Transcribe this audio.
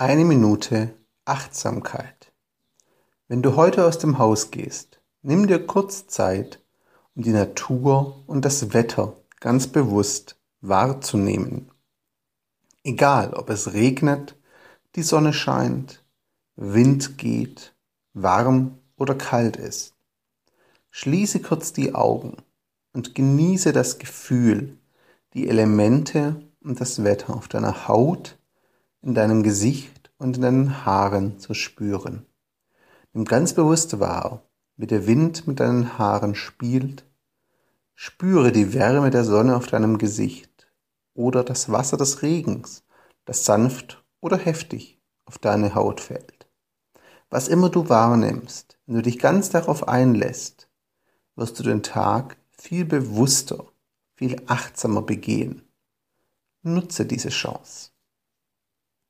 Eine Minute Achtsamkeit. Wenn du heute aus dem Haus gehst, nimm dir kurz Zeit, um die Natur und das Wetter ganz bewusst wahrzunehmen. Egal, ob es regnet, die Sonne scheint, Wind geht, warm oder kalt ist. Schließe kurz die Augen und genieße das Gefühl, die Elemente und das Wetter auf deiner Haut, in deinem Gesicht und in deinen Haaren zu spüren. Nimm ganz bewusst wahr, wie der Wind mit deinen Haaren spielt. Spüre die Wärme der Sonne auf deinem Gesicht oder das Wasser des Regens, das sanft oder heftig auf deine Haut fällt. Was immer du wahrnimmst, wenn du dich ganz darauf einlässt, wirst du den Tag viel bewusster, viel achtsamer begehen. Nutze diese Chance.